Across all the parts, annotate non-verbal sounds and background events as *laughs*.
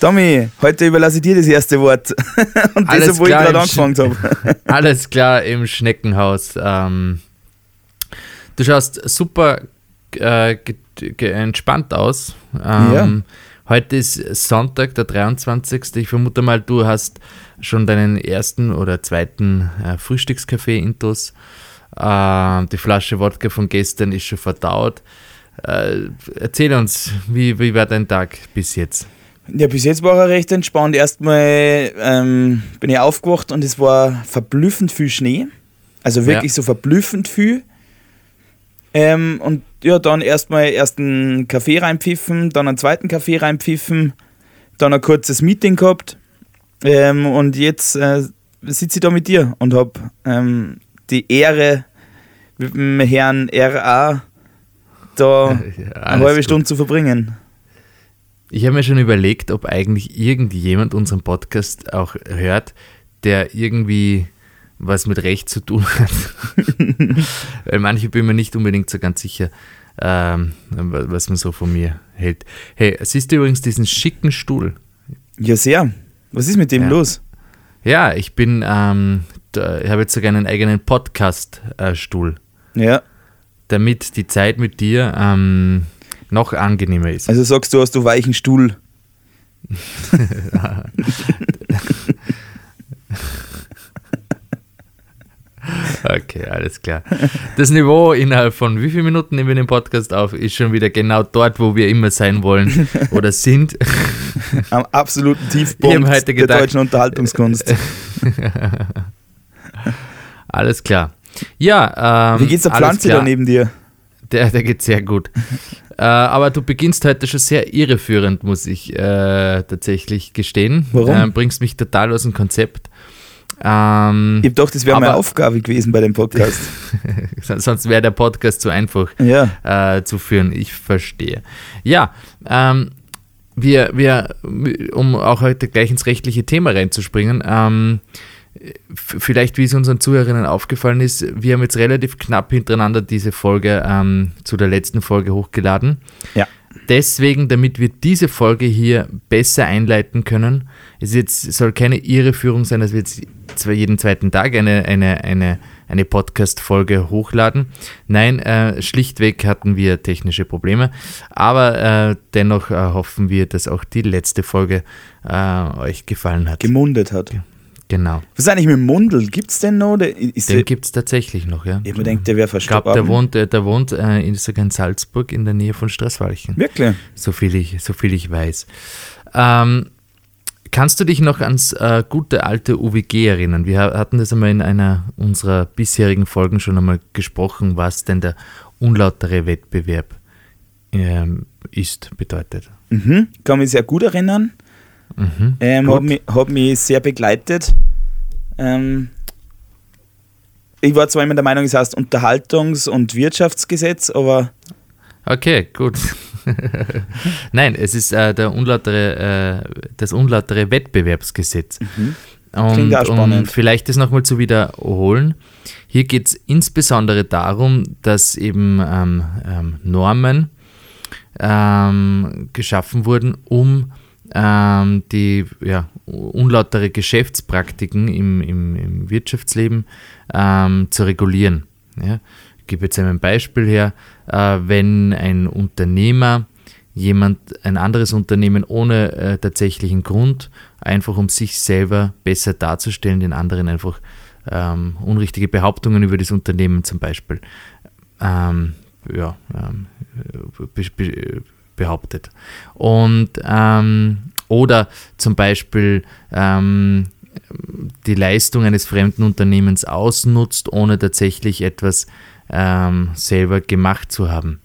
Tommy, heute überlasse ich dir das erste Wort. *laughs* Und Alles das, wo ich klar, gerade im angefangen habe. *laughs* Alles klar im Schneckenhaus. Ähm, du schaust super äh, entspannt aus. Ähm, Ja. Heute ist Sonntag, der 23. Ich vermute mal, du hast schon deinen ersten oder zweiten äh, Frühstückskaffee-Intus. Äh, die Flasche Wodka von gestern ist schon verdaut. Äh, erzähl uns, wie, wie war dein Tag bis jetzt? Ja, bis jetzt war er recht entspannt. Erstmal ähm, bin ich aufgewacht und es war verblüffend viel Schnee. Also wirklich Ja. so verblüffend viel. Ähm, und ja, dann erstmal erst einen Kaffee reinpfiffen, dann einen zweiten Kaffee reinpfiffen, dann ein kurzes Meeting gehabt. Ähm, und jetzt äh, sitze ich da mit dir und habe ähm, die Ehre, mit dem Herrn RA da *laughs* eine Alles halbe gut. Stunde zu verbringen. Ich habe mir schon überlegt, ob eigentlich irgendjemand unseren Podcast auch hört, der irgendwie was mit Recht zu tun hat. *laughs* Weil manche bin mir nicht unbedingt so ganz sicher, ähm, was man so von mir hält. Hey, siehst du übrigens diesen schicken Stuhl? Ja, sehr. Was ist mit dem Ja. los? Ja, ich bin, ähm, da, ich habe jetzt sogar einen eigenen Podcast-Stuhl, Ja. damit die Zeit mit dir ähm, noch angenehmer ist. Also sagst du, hast du weichen Stuhl. *laughs* Okay, alles klar. Das Niveau innerhalb von wie vielen Minuten nehmen wir den Podcast auf, ist schon wieder genau dort, wo wir immer sein wollen oder sind. *laughs* Am absoluten Tiefpunkt heute der gedacht- deutschen Unterhaltungskunst. *laughs* Alles klar. Ja, ähm, Wie geht's der Pflanze da neben dir? Der, der geht sehr gut. Äh, aber du beginnst heute schon sehr irreführend, muss ich äh, tatsächlich gestehen. Warum? Ähm, bringst mich total aus dem Konzept. Ähm, Ich gedacht, das wäre meine Aufgabe gewesen bei dem Podcast. *laughs* sonst wäre der Podcast zu einfach. ja. äh, zu führen. Ich verstehe. Ja, ähm, wir, wir, um auch heute gleich ins rechtliche Thema reinzuspringen, ähm, vielleicht wie es unseren Zuhörerinnen aufgefallen ist, wir haben jetzt relativ knapp hintereinander diese Folge ähm, zu der letzten Folge hochgeladen. Ja. Deswegen, damit wir diese Folge hier besser einleiten können, es jetzt, soll keine Irreführung sein, dass wir jetzt zwar jeden zweiten Tag eine, eine, eine, eine Podcast-Folge hochladen. Nein, äh, schlichtweg hatten wir technische Probleme, aber äh, dennoch äh, hoffen wir, dass auch die letzte Folge äh, euch gefallen hat. Gemundet hat. Genau. Was ist eigentlich mit Mundel? Gibt's den noch? Der, ist Den gibt es tatsächlich noch, ja. ich mir gedacht, der wäre verstorben. der wohnt, äh, der wohnt äh, in, sogar in Salzburg in der Nähe von Straßwalchen. Wirklich? so viel ich, so viel ich weiß. Ähm, kannst du dich noch ans äh, gute alte UWG erinnern? Wir ha- hatten das einmal in einer unserer bisherigen Folgen schon einmal gesprochen, was denn der unlautere Wettbewerb ähm, ist, bedeutet. Mhm. Kann mich sehr gut erinnern. Mhm. Ähm, hat, mich, hat mich sehr begleitet. Ähm, ich war zwar immer der Meinung, es heißt Unterhaltungs- und Wirtschaftsgesetz, aber Okay, gut. *laughs* Nein, es ist äh, der unlautere, äh, das unlautere Wettbewerbsgesetz. Und, Klingt auch spannend. um vielleicht das nochmal zu wiederholen. Hier geht es insbesondere darum, dass eben ähm, ähm, Normen ähm, geschaffen wurden, um ähm, die ja, unlautere Geschäftspraktiken im, im, im Wirtschaftsleben ähm, zu regulieren. Ja? Ich gebe jetzt ein Beispiel her, äh, wenn ein Unternehmer jemand, ein anderes Unternehmen ohne äh, tatsächlichen Grund, einfach um sich selber besser darzustellen, den anderen einfach ähm, unrichtige Behauptungen über das Unternehmen zum Beispiel ähm, ja, ähm, be behauptet. Und ähm, oder zum Beispiel ähm, die Leistung eines fremden Unternehmens ausnutzt, ohne tatsächlich etwas ähm, selber gemacht zu haben.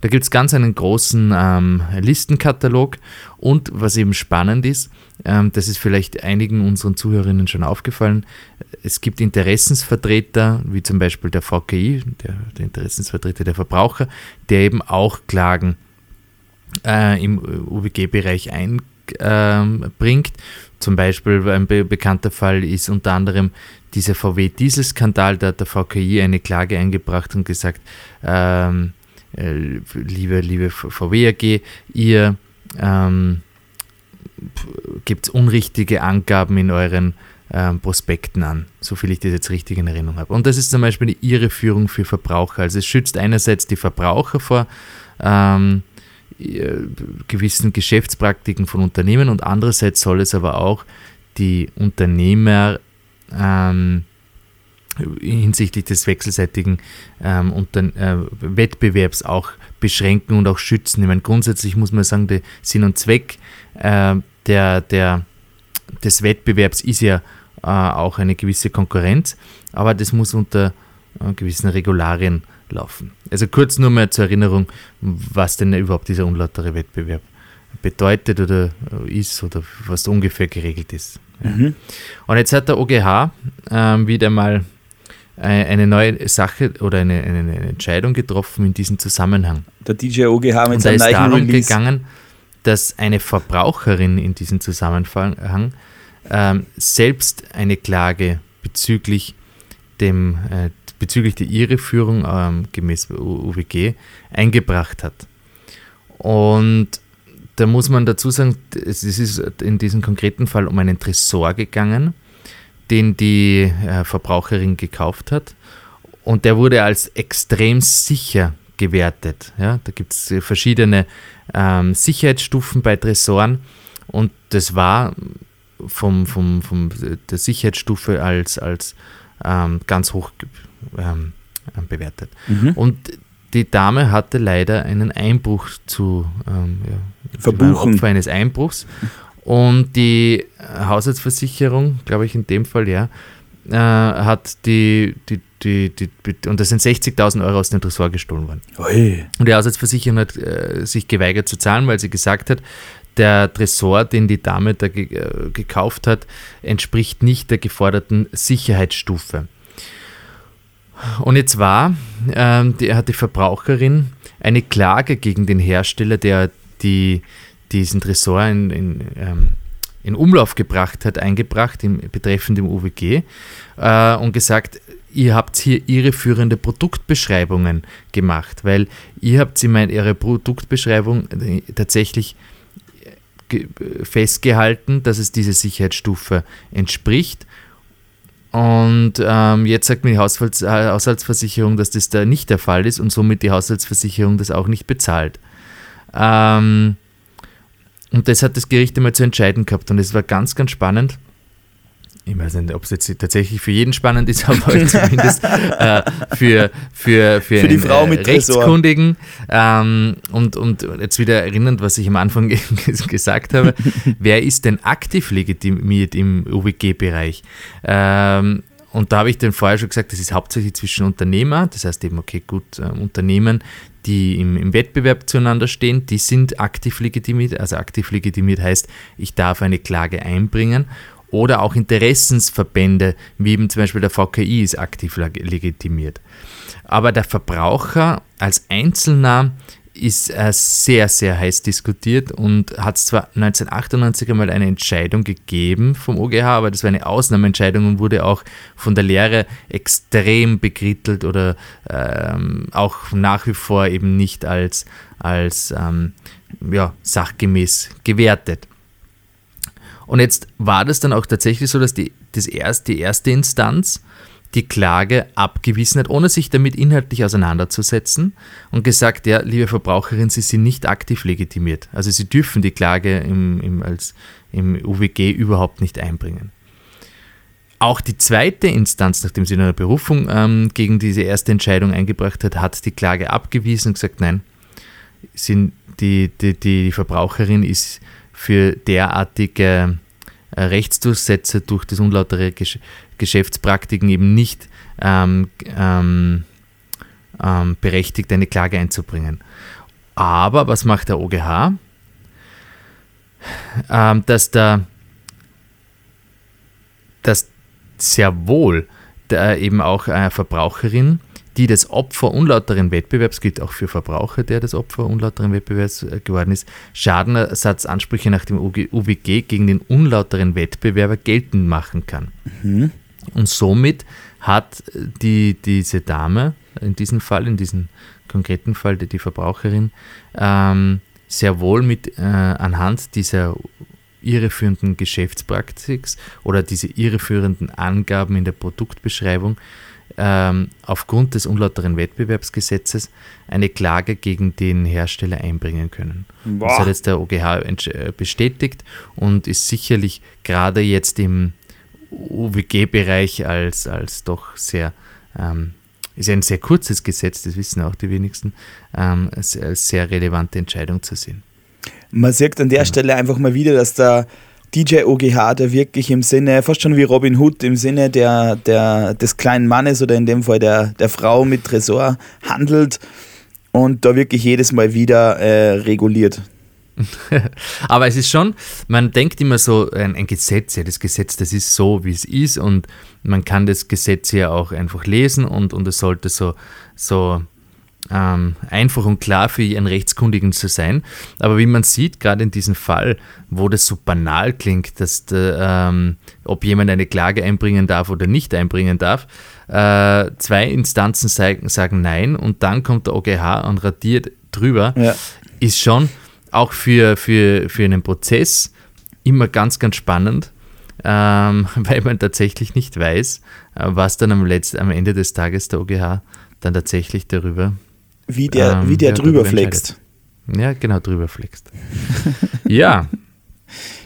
Da gibt es ganz einen großen ähm, Listenkatalog und was eben spannend ist, ähm, das ist vielleicht einigen unseren Zuhörerinnen schon aufgefallen, es gibt Interessensvertreter, wie zum Beispiel der VKI, der, der Interessensvertreter der Verbraucher, der eben auch Klagen äh, im UWG-Bereich einbringt. Zum Beispiel ein be bekannter Fall ist unter anderem dieser VW-Dieselskandal. Da hat der VKI eine Klage eingebracht und gesagt, ähm, äh, liebe, liebe VW AG, ihr ähm, gibt unrichtige Angaben in euren ähm, Prospekten an, soviel ich das jetzt richtig in Erinnerung habe. Und das ist zum Beispiel die Irreführung für Verbraucher. Also es schützt einerseits die Verbraucher vor ähm, gewissen Geschäftspraktiken von Unternehmen und andererseits soll es aber auch die Unternehmer ähm, hinsichtlich des wechselseitigen ähm, unter, äh, Wettbewerbs auch beschränken und auch schützen. Ich meine, grundsätzlich muss man sagen, der Sinn und Zweck äh, der, der, des Wettbewerbs ist ja äh, auch eine gewisse Konkurrenz, aber das muss unter äh, gewissen Regularien laufen. Also kurz nur mal zur Erinnerung, was denn überhaupt dieser unlautere Wettbewerb bedeutet oder äh, ist oder was ungefähr geregelt ist. Ja. Mhm. Und jetzt hat der OGH ähm, wieder mal eine neue Sache oder eine, eine, Entscheidung getroffen in diesem Zusammenhang. Der DJ OGH mit Und da ist darum Release. gegangen, dass eine Verbraucherin in diesem Zusammenhang ähm, selbst eine Klage bezüglich dem äh, bezüglich der Irreführung ähm, gemäß UWG eingebracht hat. Und da muss man dazu sagen, es ist in diesem konkreten Fall um einen Tresor gegangen, den die äh, Verbraucherin gekauft hat. Und der wurde als extrem sicher gewertet. Ja, da gibt es verschiedene ähm, Sicherheitsstufen bei Tresoren und das war vom, vom, vom der Sicherheitsstufe als, als ähm, ganz hoch ähm, bewertet. Mhm. Und die Dame hatte leider einen Einbruch zu ähm, ja, verbuchen. Opfer eines Einbruchs. Und die Haushaltsversicherung, glaube ich in dem Fall, ja, äh, hat die, die, die, die, und das sind 60.000 Euro aus dem Tresor gestohlen worden. Ui. Und die Haushaltsversicherung hat äh, sich geweigert zu zahlen, weil sie gesagt hat, der Tresor, den die Dame da ge äh, gekauft hat, entspricht nicht der geforderten Sicherheitsstufe. Und jetzt war, ähm, die, hat die Verbraucherin eine Klage gegen den Hersteller, der die, diesen Tresor in, in, ähm, in Umlauf gebracht hat, eingebracht, im, betreffend dem UWG, äh, und gesagt, ihr habt hier irreführende Produktbeschreibungen gemacht, weil ihr habt sie mein, ihre Produktbeschreibung äh, tatsächlich äh, festgehalten, dass es diese Sicherheitsstufe entspricht und ähm, jetzt sagt mir die Haushalts äh, Haushaltsversicherung, dass das da nicht der Fall ist und somit die Haushaltsversicherung das auch nicht bezahlt. Ähm, und das hat das Gericht einmal zu entscheiden gehabt und es war ganz, ganz spannend ich weiß nicht, ob es jetzt tatsächlich für jeden spannend ist, *laughs* aber zumindest äh, für, für, für, für einen, die Frau mit äh, Rechtskundigen. Ähm, und, und jetzt wieder erinnernd, was ich am Anfang *laughs* gesagt habe, wer ist denn aktiv legitimiert im UWG-Bereich? Ähm, und da habe ich dann vorher schon gesagt, das ist hauptsächlich zwischen Unternehmer, das heißt eben, okay, gut, äh, Unternehmen, die im, im, Wettbewerb zueinander stehen, die sind aktiv legitimiert. Also aktiv legitimiert heißt, ich darf eine Klage einbringen oder auch Interessensverbände, wie eben zum Beispiel der VKI ist aktiv legitimiert. Aber der Verbraucher als Einzelner ist äh, sehr, sehr heiß diskutiert und hat zwar 1998 einmal eine Entscheidung gegeben vom OGH, aber das war eine Ausnahmeentscheidung und wurde auch von der Lehre extrem bekrittelt oder ähm, auch nach wie vor eben nicht als, als ähm, ja, sachgemäß gewertet. Und jetzt war das dann auch tatsächlich so, dass die, das erst, die erste Instanz die Klage abgewiesen hat, ohne sich damit inhaltlich auseinanderzusetzen und gesagt, ja, liebe Verbraucherin, Sie sind nicht aktiv legitimiert. Also Sie dürfen die Klage im, im, als, im UWG überhaupt nicht einbringen. Auch die zweite Instanz, nachdem sie eine Berufung ähm, gegen diese erste Entscheidung eingebracht hat, hat die Klage abgewiesen und gesagt, nein, sind die, die, die Verbraucherin ist für derartige äh, Rechtsdurchsätze durch das unlautere Gesch Geschäftspraktiken eben nicht ähm, ähm, ähm, berechtigt, eine Klage einzubringen. Aber was macht der OGH? Ähm, dass, der, dass sehr wohl der eben auch eine Verbraucherin die das Opfer unlauteren Wettbewerbs, gilt auch für Verbraucher, der das Opfer unlauteren Wettbewerbs äh, geworden ist, Schadenersatzansprüche nach dem UWG gegen den unlauteren Wettbewerber geltend machen kann. Mhm. Und somit hat die, diese Dame, in diesem Fall, in diesem konkreten Fall, die, die Verbraucherin, ähm, sehr wohl mit äh, anhand dieser irreführenden Geschäftspraktik oder diese irreführenden Angaben in der Produktbeschreibung ähm, aufgrund des unlauteren Wettbewerbsgesetzes eine Klage gegen den Hersteller einbringen können. Boah. Das hat jetzt der OGH äh, bestätigt und ist sicherlich gerade jetzt im UWG-Bereich als, als doch sehr, ähm, ist ein sehr kurzes Gesetz, das wissen auch die wenigsten, ähm, als, als sehr relevante Entscheidung zu sehen. Man sieht an der ja. Stelle einfach mal wieder, dass der DJ OGH, der wirklich im Sinne, fast schon wie Robin Hood, im Sinne der, der, des kleinen Mannes oder in dem Fall der, der Frau mit Tresor handelt und da wirklich jedes Mal wieder äh, reguliert. *laughs* Aber es ist schon, man denkt immer so, ein, ein, Gesetz, ja, das Gesetz, das ist so, wie es ist und man kann das Gesetz ja auch einfach lesen und, und es sollte so, so ähm, einfach und klar für einen Rechtskundigen zu sein. Aber wie man sieht, gerade in diesem Fall, wo das so banal klingt, dass der, ähm, ob jemand eine Klage einbringen darf oder nicht einbringen darf, äh, zwei Instanzen sagen, sagen Nein und dann kommt der OGH und radiert drüber, ja. ist schon auch für, für, für einen Prozess immer ganz, ganz spannend. Ähm, *laughs* weil man tatsächlich nicht weiß, äh, was dann am, Letzt, am Ende des Tages der OGH dann tatsächlich darüber wie der, ähm, wie der drüber flext. Ja, genau, drüber flext. *laughs* ja,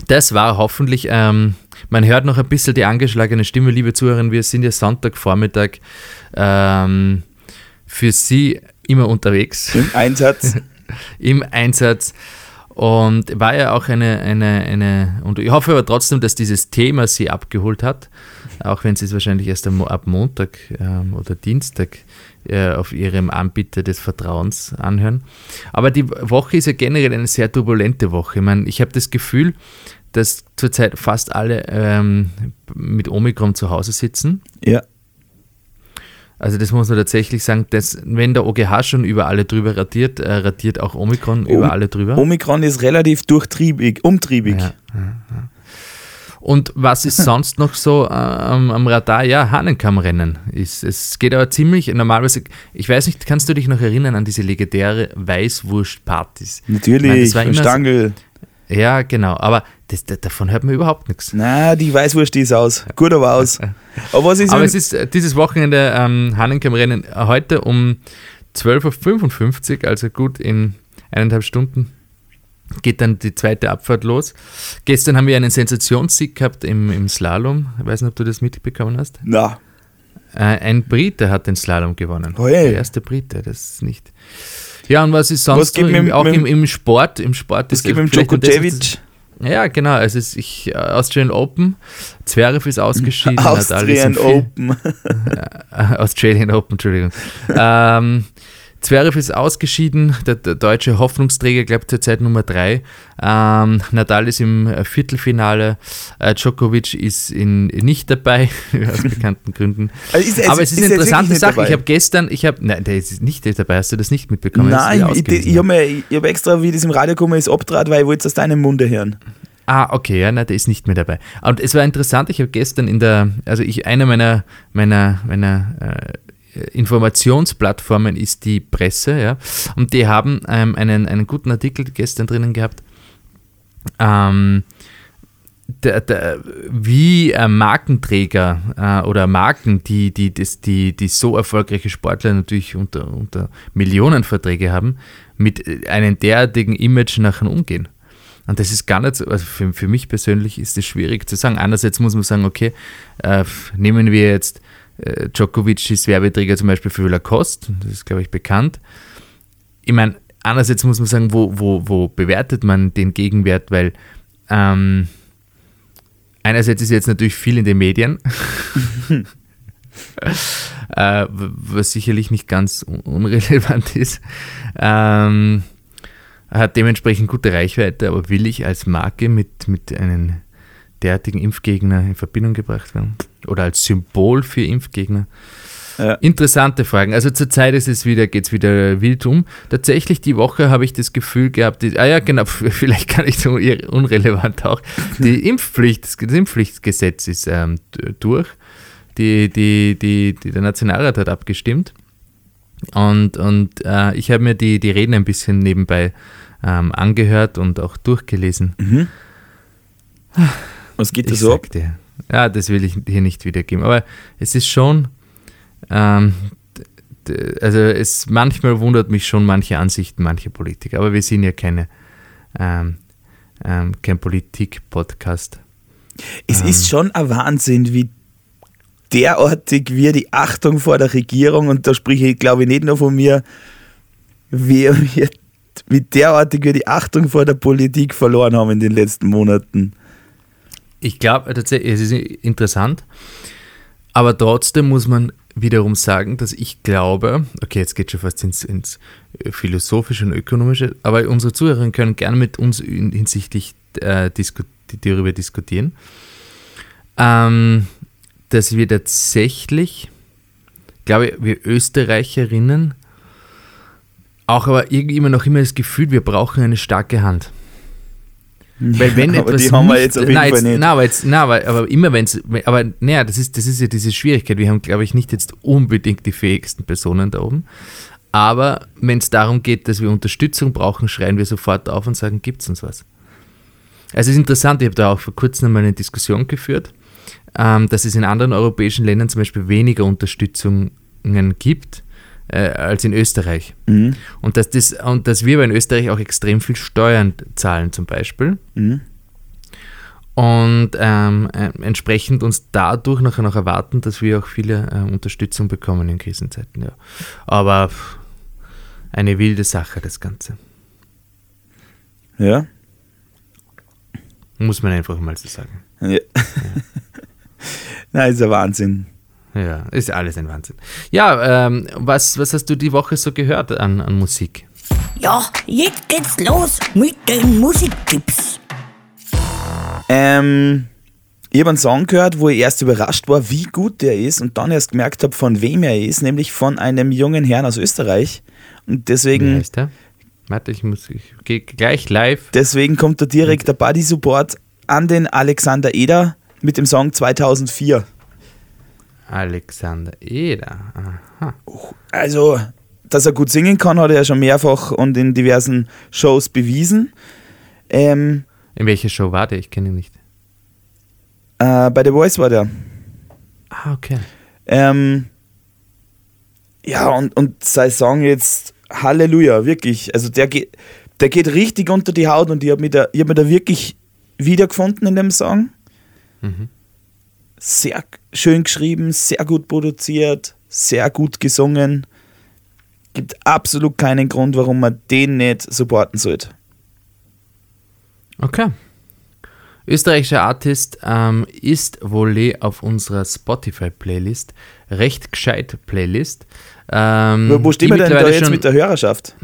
das war hoffentlich, ähm, man hört noch ein bisschen die angeschlagene Stimme, liebe Zuhörerinnen, wir sind ja Sonntagvormittag ähm, für Sie immer unterwegs. Im Einsatz. *laughs* Im Einsatz. Und war ja auch eine, eine, eine, und ich hoffe aber trotzdem, dass dieses Thema Sie abgeholt hat, auch wenn Sie es wahrscheinlich erst ab Montag ähm, oder Dienstag äh, auf ihrem Anbieter des Vertrauens anhören. Aber die Woche ist ja generell eine sehr turbulente Woche. Ich meine, ich habe das Gefühl, dass zurzeit fast alle ähm, mit Omikron zu Hause sitzen. Ja. Also das muss man tatsächlich sagen, dass, wenn der OGH schon über alle drüber radiert, äh, radiert auch Omikron o über alle drüber. Omikron ist relativ durchtriebig, umtriebig. Ja, ja, ja. Und was ist sonst noch so äh, am Radar? Ja, Hahnenkammrennen. Ist, es geht aber ziemlich, normalerweise, ich weiß nicht, kannst du dich noch erinnern an diese legendäre Weißwurst-Partys? Natürlich, meine, Stangl. So, ja, genau, aber das, das, davon hört man überhaupt nichts. Na, die Weißwurst die ist aus. Gut, aber aus. aber, was ist aber es ist äh, dieses Wochenende ähm, Hahnenkammrennen heute um 12.55 Uhr, also gut in eineinhalb Stunden geht dann die zweite Abfahrt los. Gestern haben wir einen Sensationssieg gehabt im, im Slalom. Ich weiß nicht, ob du das mitbekommen hast. Na. Äh, ein Brite hat den Slalom gewonnen. Oh, Der erste Brite, das ist nicht. Ja, und was ist sonst was gibt im, auch im, im, Sport? Im Sport was gibt mit Djokovic? Ja, genau. Also es ist ich, äh, Australian Open. Zverev ist ausgeschieden. Australian Open. *laughs* Australian Open, Entschuldigung. ähm, Zverev ist ausgeschieden, der, der deutsche Hoffnungsträger, glaube ich, zurzeit Nummer 3. Ähm, Nadal ist im Viertelfinale, äh, Djokovic ist in, nicht dabei, *laughs* aus bekannten Gründen. *laughs* Also ist, Aber es ist, ist eine interessante Sache. Dabei? Ich habe gestern, ich habe, nein, der ist nicht dabei, hast du das nicht mitbekommen? Nein, ich, ich, ich habe hab extra, wie das im Radio gekommen ist, abtrat, weil ich wollte es aus deinem Munde hören. Ah, okay, ja, nein, der ist nicht mehr dabei. Und es war interessant, ich habe gestern in der, also ich, einer meiner, meiner, meiner äh, Informationsplattformen ist die Presse, ja. Und die haben ähm, einen, einen guten Artikel gestern drinnen gehabt. Ähm, der, der, wie äh, Markenträger äh, oder Marken, die, die, das, die, die so erfolgreiche Sportler natürlich unter, unter Millionenverträge haben, mit äh, einem derartigen Image nachher umgehen. Und das ist gar nicht so, also für, für mich persönlich ist es schwierig zu sagen. Einerseits muss man sagen, okay, äh, nehmen wir jetzt äh, Djokovic ist Werbeträger zum Beispiel für Lacoste, das ist, glaube ich, bekannt. Ich meine, einerseits muss man sagen, wo, wo, wo bewertet man den Gegenwert, weil ähm, einerseits ist jetzt natürlich viel in den Medien, *laughs* äh, was sicherlich nicht ganz unrelevant ist. Ähm, hat dementsprechend gute Reichweite, aber will ich als Marke mit, mit einem derartigen Impfgegner in Verbindung gebracht werden? Oder als Symbol für Impfgegner? Ja. Interessante Fragen. Also zurzeit ist es wieder, geht es wieder wild um. Tatsächlich die Woche habe ich das Gefühl gehabt, die, ah ja, genau, *laughs* vielleicht kann ich so unrelevant auch. Die *laughs* Impfpflicht, das Impfpflichtgesetz ist ähm, durch. Die, die, die, die, der Nationalrat hat abgestimmt. Und, und äh, ich habe mir die, die Reden ein bisschen nebenbei ähm, angehört und auch durchgelesen. Mhm. Was geht da so ab? dir. Ja, das will ich hier nicht wiedergeben. Aber es ist schon, ähm, also es manchmal wundert mich schon manche Ansichten mancher Politiker. Aber wir sind ja keine, ähm, ähm, kein Politik-Podcast. Es Ähm. ist schon ein Wahnsinn, wie derartig wir die Achtung vor der Regierung, und da spreche ich glaube ich nicht nur von mir, wie, wie, wie derartig wir die Achtung vor der Politik verloren haben in den letzten Monaten. Ich glaube tatsächlich, es ist interessant, aber trotzdem muss man wiederum sagen, dass ich glaube, okay, jetzt geht schon fast ins, ins philosophische und ökonomische, aber unsere Zuhörerinnen können gerne mit uns in, hinsichtlich äh, disku darüber diskutieren, ähm, dass wir tatsächlich, glaube ich, wir Österreicherinnen auch aber irgendwie immer noch immer das Gefühl, wir brauchen eine starke Hand. Weil wenn *laughs* aber etwas die haben wir jetzt auf jeden nein, Fall jetzt, nicht. Nein, aber, jetzt, nein, aber, aber immer wenn es, aber naja, das ist, das ist ja diese Schwierigkeit. Wir haben, glaube ich, nicht jetzt unbedingt die fähigsten Personen da oben. Aber wenn es darum geht, dass wir Unterstützung brauchen, schreien wir sofort auf und sagen, gibt es uns was. Also es ist interessant, ich habe da auch vor kurzem einmal eine Diskussion geführt, ähm, dass es in anderen europäischen Ländern zum Beispiel weniger Unterstützungen gibt äh, als in Österreich. Mhm. Und dass, das, und dass wir aber in Österreich auch extrem viel Steuern zahlen zum Beispiel. Mhm. Und ähm, äh, entsprechend uns dadurch nachher noch erwarten, dass wir auch viele äh, Unterstützung bekommen in Krisenzeiten. Ja. Aber pff, eine wilde Sache, das Ganze. Ja. Muss man einfach mal so sagen. ja. *laughs* Nein, ist ein Wahnsinn. Ja, ist alles ein Wahnsinn. Ja, ähm, was, was hast du die Woche so gehört an, an Musik? Ja, jetzt geht's los mit den Musiktipps. Ähm, ich habe einen Song gehört, wo ich erst überrascht war, wie gut der ist und dann erst gemerkt habe, von wem er ist, nämlich von einem jungen Herrn aus Österreich. Und Wie deswegen, heißt der? Warte, ich muss, ich gehe gleich live. deswegen kommt da direkt der Buddy Support an den Alexander Eder mit dem Song 2004. Alexander Eder. Aha. Also, dass er gut singen kann, hat er ja schon mehrfach und in diversen Shows bewiesen. Ähm, In welcher Show war der? Ich kenne ihn nicht. äh, bei The Voice war der. Ah, okay. Ähm, ja, und, und sein Song jetzt Halleluja, wirklich. Also der geht, der geht richtig unter die Haut und ich habe mich, da- ich hab mich da wirklich wiedergefunden in dem Song. Mhm. Sehr schön geschrieben, sehr gut produziert, sehr gut gesungen. Gibt absolut keinen Grund, warum man den nicht supporten sollte. Okay. Österreichischer Artist ähm, ist wohl auf unserer Spotify-Playlist, recht gescheit Playlist. Ähm, Wo, stehen wir denn da jetzt mit der Hörerschaft?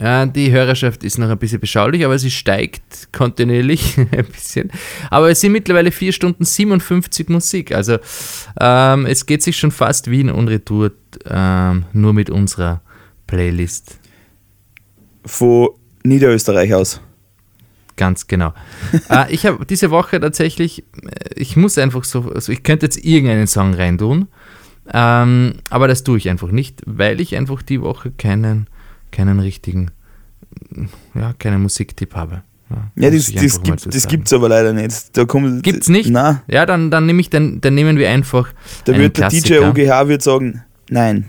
Ja, die Hörerschaft ist noch ein bisschen beschaulich, aber sie steigt kontinuierlich *laughs* ein bisschen. Aber es sind mittlerweile 4 Stunden 57 Musik. Also ähm, es geht sich schon fast Wien und Retour ähm, nur mit unserer Playlist. Von Niederösterreich aus. Ganz genau. *laughs* äh, ich habe diese Woche tatsächlich, äh, ich muss einfach so, also ich könnte jetzt irgendeinen Song reintun, ähm, aber das tue ich einfach nicht, weil ich einfach die Woche keinen, keinen richtigen, ja, keinen Musiktipp habe. Ja, muss das, das, gibt, das sagen. gibt's aber leider nicht. Da kommt, Gibt's nicht? Nein, Ja, dann, dann, nehme ich, dann, dann nehmen wir einfach. da wird der DJ Klassiker. OGH wird sagen, nein.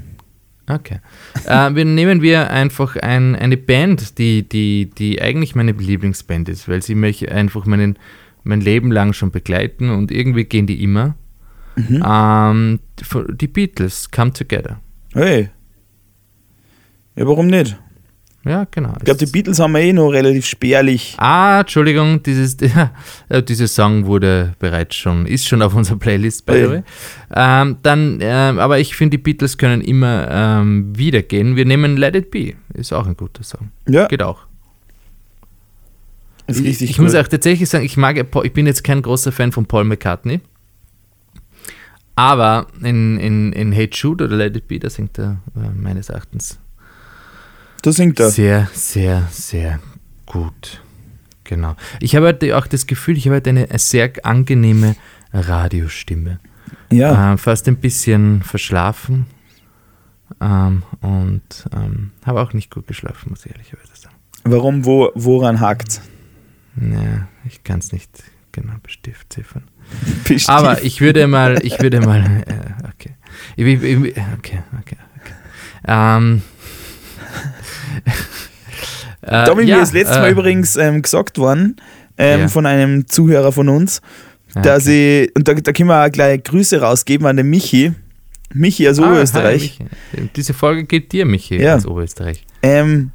Okay. äh, wir nehmen wir einfach ein, eine Band, die, die, die eigentlich meine Lieblingsband ist, weil sie mich einfach meinen, mein Leben lang schon begleiten und irgendwie gehen die immer. Mhm. Ähm, die Beatles, Come Together. Hey. Ja, warum nicht? Ja, genau. Ich glaube, die Beatles haben wir eh noch relativ spärlich. Ah, Entschuldigung, dieses, *laughs* äh, dieser Song wurde bereits schon, ist schon auf unserer Playlist, by the way. Ähm, dann, ähm, aber ich finde, die Beatles können immer ähm, wieder gehen. Wir nehmen Let It Be, ist auch ein guter Song. Ja, Geht auch. ist richtig ich gut. muss auch tatsächlich sagen, ich mag, ich bin jetzt kein großer Fan von Paul McCartney. Aber in, in, in Hate Shoot oder Let It Be, da singt er äh, meines Erachtens da singt er. sehr, sehr, sehr gut. Genau. Ich habe halt auch das Gefühl, ich habe halt eine sehr angenehme Radiostimme. Ja. Äh, fast ein bisschen verschlafen. Ähm, und ähm, habe auch nicht gut geschlafen, muss ich ehrlicherweise sagen. Warum, wo, woran hakt Ja, ich kann es nicht, genau, Stiftziffern. *laughs* Bestift. Aber ich würde mal, ich würde mal, äh, okay. Ich, ich, ich, okay, okay, okay. Ähm, äh, ja, mir das letzte Mal äh, übrigens ähm, gesagt worden ähm, Ja. von einem Zuhörer von uns, ah, dass ich, und da, da können wir auch gleich Grüße rausgeben an den Michi. Michi aus ah, Oberösterreich. hi. Diese Folge geht dir, Michi, aus Oberösterreich. Ähm,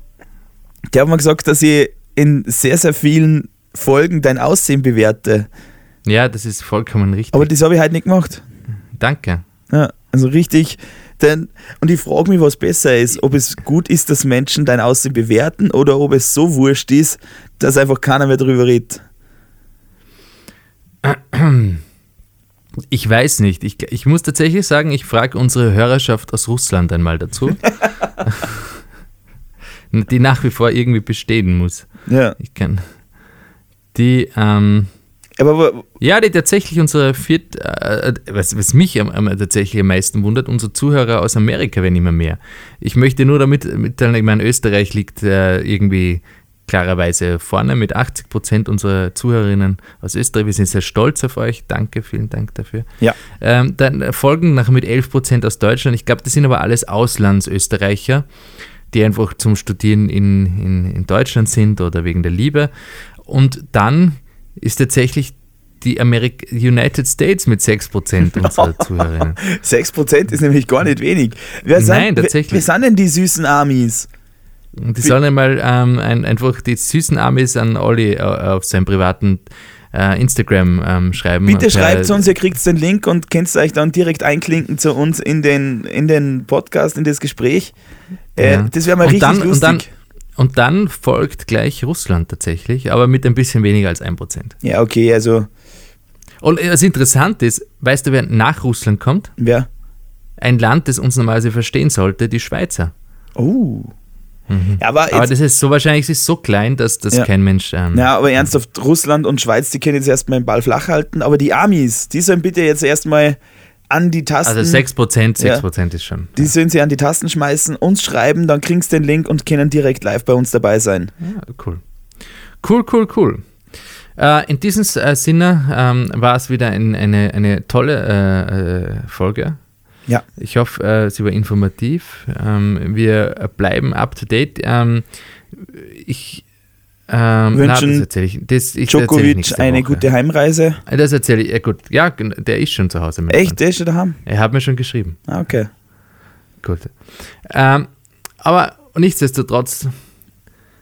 der hat mir gesagt, dass ich in sehr, sehr vielen Folgen dein Aussehen bewerte. Ja, das ist vollkommen richtig. Aber das habe ich halt nicht gemacht. Danke. Ja, also richtig. Denn, und ich frage mich, was besser ist, ob es gut ist, dass Menschen dein Aussehen bewerten oder ob es so wurscht ist, dass einfach keiner mehr drüber redet. Ich weiß nicht. Ich, ich muss tatsächlich sagen, ich frage unsere Hörerschaft aus Russland einmal dazu. *laughs* die nach wie vor irgendwie bestehen muss. Ja. Ich kann. Die, ähm, Aber ja, die tatsächlich unsere viert, äh, was, was mich am, am, tatsächlich am meisten wundert, unsere Zuhörer aus Amerika werden immer mehr. Ich möchte nur damit mitteilen, ich meine, Österreich liegt äh, irgendwie klarerweise vorne mit 80 Prozent unserer Zuhörerinnen aus Österreich. Wir sind sehr stolz auf euch. Danke, vielen Dank dafür. ja. Ähm, dann folgen nachher mit 11 Prozent aus Deutschland. Ich glaube, das sind aber alles Auslandsösterreicher, die einfach zum Studieren in, in, in Deutschland sind oder wegen der Liebe. Und dann ist tatsächlich die Amerik United States mit 6 Prozent *laughs* unserer Zuhörerinnen. 6% ist nämlich gar nicht wenig. Wer sind, Nein, tatsächlich. Wer, wer sind denn die süßen Amis? Die sollen einmal ähm, ein, einfach die süßen Amis an Olli äh, auf seinem privaten äh, Instagram ähm, schreiben. Bitte schreibt uns, ihr kriegt den Link und könnt euch dann direkt einklinken zu uns in den, in den Podcast, in das Gespräch. Äh, Ja. Das wäre mal Und richtig dann- lustig. Und dann folgt gleich Russland tatsächlich, aber mit ein bisschen weniger als 1%. ja, okay, also Und was interessant ist, weißt du, wer nach Russland kommt? wer? Ein Land, das uns normalerweise verstehen sollte, die Schweizer. Oh. Ja, aber, Mhm. Aber das ist so wahrscheinlich, es ist so klein, dass das Ja. kein Mensch. Ähm, na, aber ernsthaft, Russland und Schweiz, die können jetzt erstmal den Ball flach halten, aber die Amis, die sollen bitte jetzt erstmal an die Tasten. also 6%, Ja. 6% ist schon. Die sollen sie an die Tasten schmeißen, uns schreiben, dann kriegst du den Link und können direkt live bei uns dabei sein. Ja, cool. Cool, cool, cool. Äh, in diesem äh, Sinne ähm, war es wieder ein, eine, eine tolle äh, äh, Folge. Ja. Ich hoffe, äh, sie war informativ. Ähm, wir bleiben up to date. Ähm, ich ähm, na, Wünschen das erzähle ich. Das, ich das erzähle ich Djokovic eine Woche. gute Heimreise. Das erzähle ich. Ja, gut. Ja, der ist schon zu Hause. mein Echt, der ist schon daheim? Er hat mir schon geschrieben. Ah, okay. Gut. Ähm, aber nichtsdestotrotz,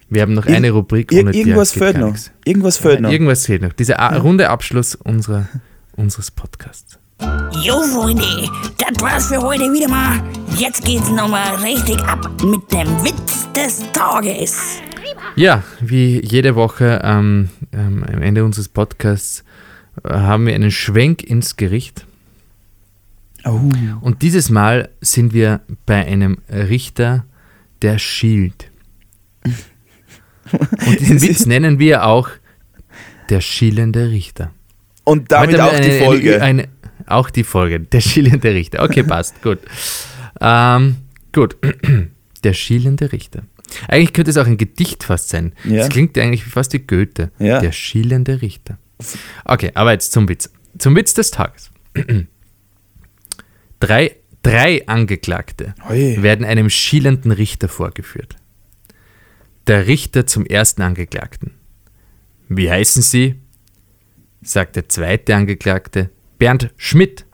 wir haben noch Ir- eine Rubrik. Ir irgendwas fehlt noch. Irgendwas fehlt noch. Irgendwas fehlt noch. Dieser a- runde Abschluss unserer, unseres Podcasts. Jo, Freunde, das war's für heute wieder mal. Jetzt geht's nochmal richtig ab mit dem Witz des Tages. Ja, wie jede Woche ähm, ähm, am Ende unseres Podcasts äh, haben wir einen Schwenk ins Gericht. Oh. Und dieses Mal sind wir bei einem Richter, der schielt. *laughs* Und diesen Witz nennen wir auch der schielende Richter. Und damit auch haben die wir eine, Folge. Eine, auch die Folge, der schielende Richter. Okay, *laughs* passt, gut. Ähm, gut, *clears throat* der schielende Richter. Eigentlich könnte es auch ein Gedicht fast sein. Ja. Das klingt eigentlich fast wie Goethe. Ja. Der schielende Richter. Okay, aber jetzt zum Witz. Zum Witz des Tages. *clears throat* drei, drei Angeklagte Oi. werden einem schielenden Richter vorgeführt. Der Richter zum ersten Angeklagten. Wie heißen Sie? sagt der zweite Angeklagte. Bernd Schmidt.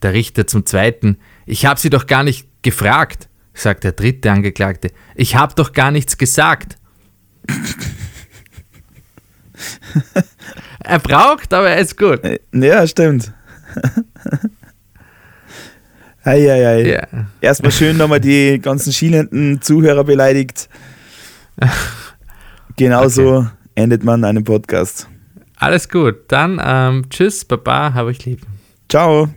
Der Richter zum zweiten. Ich habe Sie doch gar nicht gefragt, sagt der dritte Angeklagte. Ich habe doch gar nichts gesagt. *laughs* er braucht, aber er ist gut. Äh, Ja, stimmt. Ei, ei, ei. Ja. Erstmal schön nochmal die ganzen schielenden Zuhörer beleidigt. *laughs* Genauso endet man einen Podcast. Alles gut. Dann ähm, tschüss, Baba, habe ich lieb. Ciao.